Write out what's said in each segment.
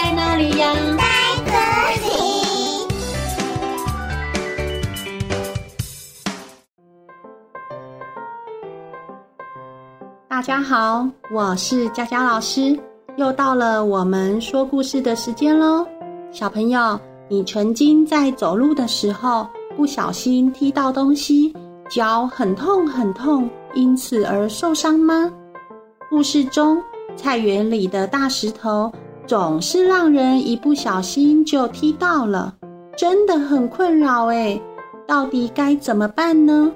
在哪里呀？在这里。大家好，我是佳佳老师，又到了我们说故事的时间喽。小朋友，你曾经在走路的时候不小心踢到东西，脚很痛很痛，因此而受伤吗？故事中，菜园里的大石头总是让人一不小心就踢到了，真的很困扰诶。到底该怎么办呢？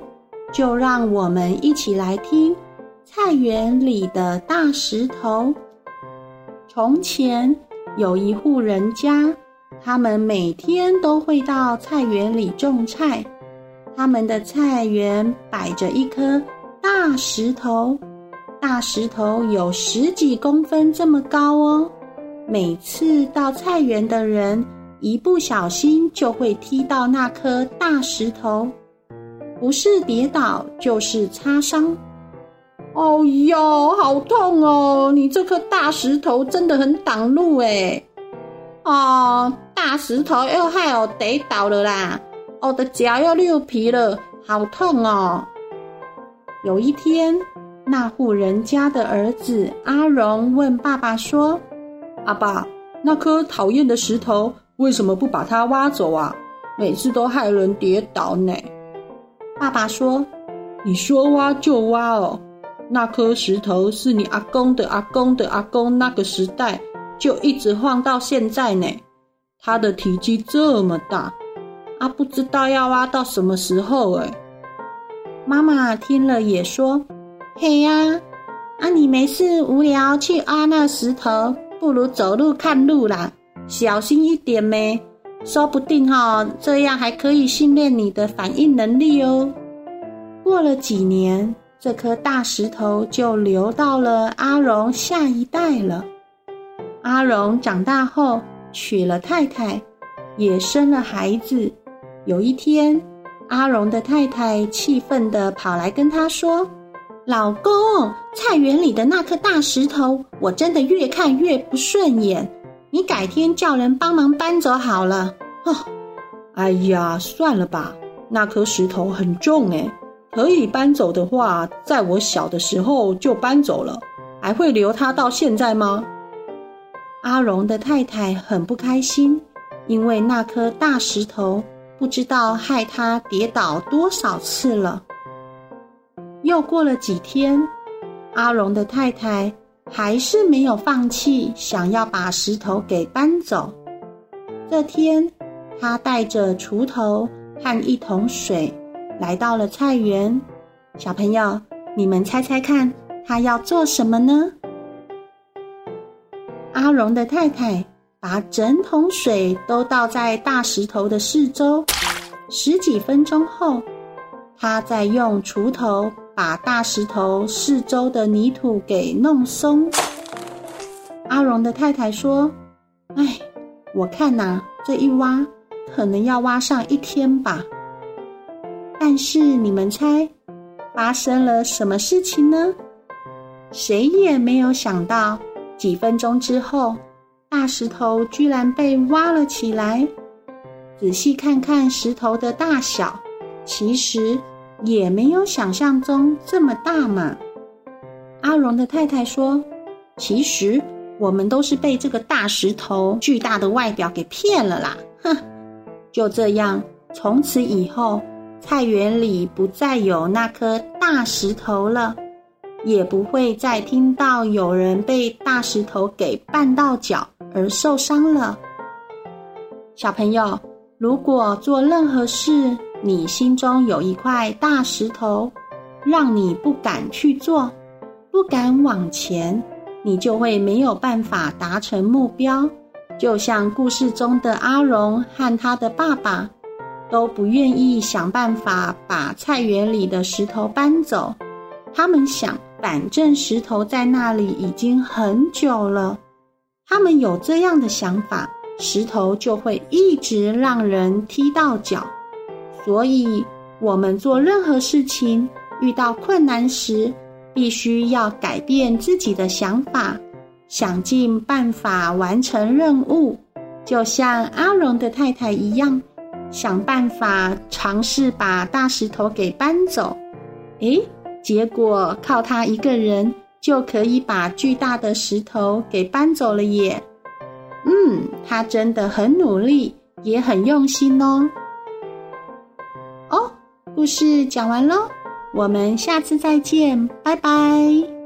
就让我们一起来听菜园里的大石头。从前有一户人家，他们每天都会到菜园里种菜。他们的菜园摆着一颗大石头。大石头有十几公分这么高哦，每次到菜园的人一不小心就会踢到那颗大石头，不是跌倒就是擦伤。哦哟，好痛哦！你这颗大石头真的很挡路诶。哦，大石头又害我跌倒了啦，我的脚又溜皮了，好痛哦！有一天。那户人家的儿子阿荣问爸爸说：“阿爸，那颗讨厌的石头为什么不把它挖走啊？每次都害人跌倒呢。”爸爸说：“你说挖就挖哦，那颗石头是你阿公的阿公的阿公那个时代就一直放到现在呢。它的体积这么大，啊，不知道要挖到什么时候哎。”妈妈听了也说。嘿呀，啊！你没事无聊去挖那石头，不如走路看路啦，小心一点咩，说不定哈、哦，这样还可以训练你的反应能力哦。过了几年，这颗大石头就流到了阿荣下一代了。阿荣长大后娶了太太，也生了孩子。有一天，阿荣的太太气愤地跑来跟他说。老公，菜园里的那颗大石头，我真的越看越不顺眼。你改天叫人帮忙搬走好了。哦，哎呀，算了吧，那颗石头很重诶，可以搬走的话，在我小的时候就搬走了，还会留它到现在吗？阿荣的太太很不开心，因为那颗大石头不知道害她跌倒多少次了。又过了几天，阿荣的太太还是没有放弃，想要把石头给搬走。这天，他带着锄头和一桶水来到了菜园。小朋友，你们猜猜看，他要做什么呢？阿荣的太太把整桶水都倒在大石头的四周。十几分钟后，他再用锄头。把大石头四周的泥土给弄松。阿荣的太太说：“哎，我看呐，这一挖可能要挖上一天吧。但是你们猜，发生了什么事情呢？谁也没有想到，几分钟之后，大石头居然被挖了起来。仔细看看石头的大小，其实……”也没有想象中这么大嘛。阿荣的太太说：“其实我们都是被这个大石头巨大的外表给骗了啦。”哼，就这样，从此以后，菜园里不再有那颗大石头了，也不会再听到有人被大石头给绊到脚而受伤了。小朋友，如果做任何事，你心中有一块大石头，让你不敢去做，不敢往前，你就会没有办法达成目标。就像故事中的阿荣和他的爸爸，都不愿意想办法把菜园里的石头搬走。他们想，反正石头在那里已经很久了，他们有这样的想法，石头就会一直让人踢到脚。所以，我们做任何事情，遇到困难时，必须要改变自己的想法，想尽办法完成任务，就像阿荣的太太一样，想办法尝试把大石头给搬走。诶，结果靠他一个人就可以把巨大的石头给搬走了耶！嗯，他真的很努力，也很用心哦。哦，故事讲完喽，我们下次再见，拜拜。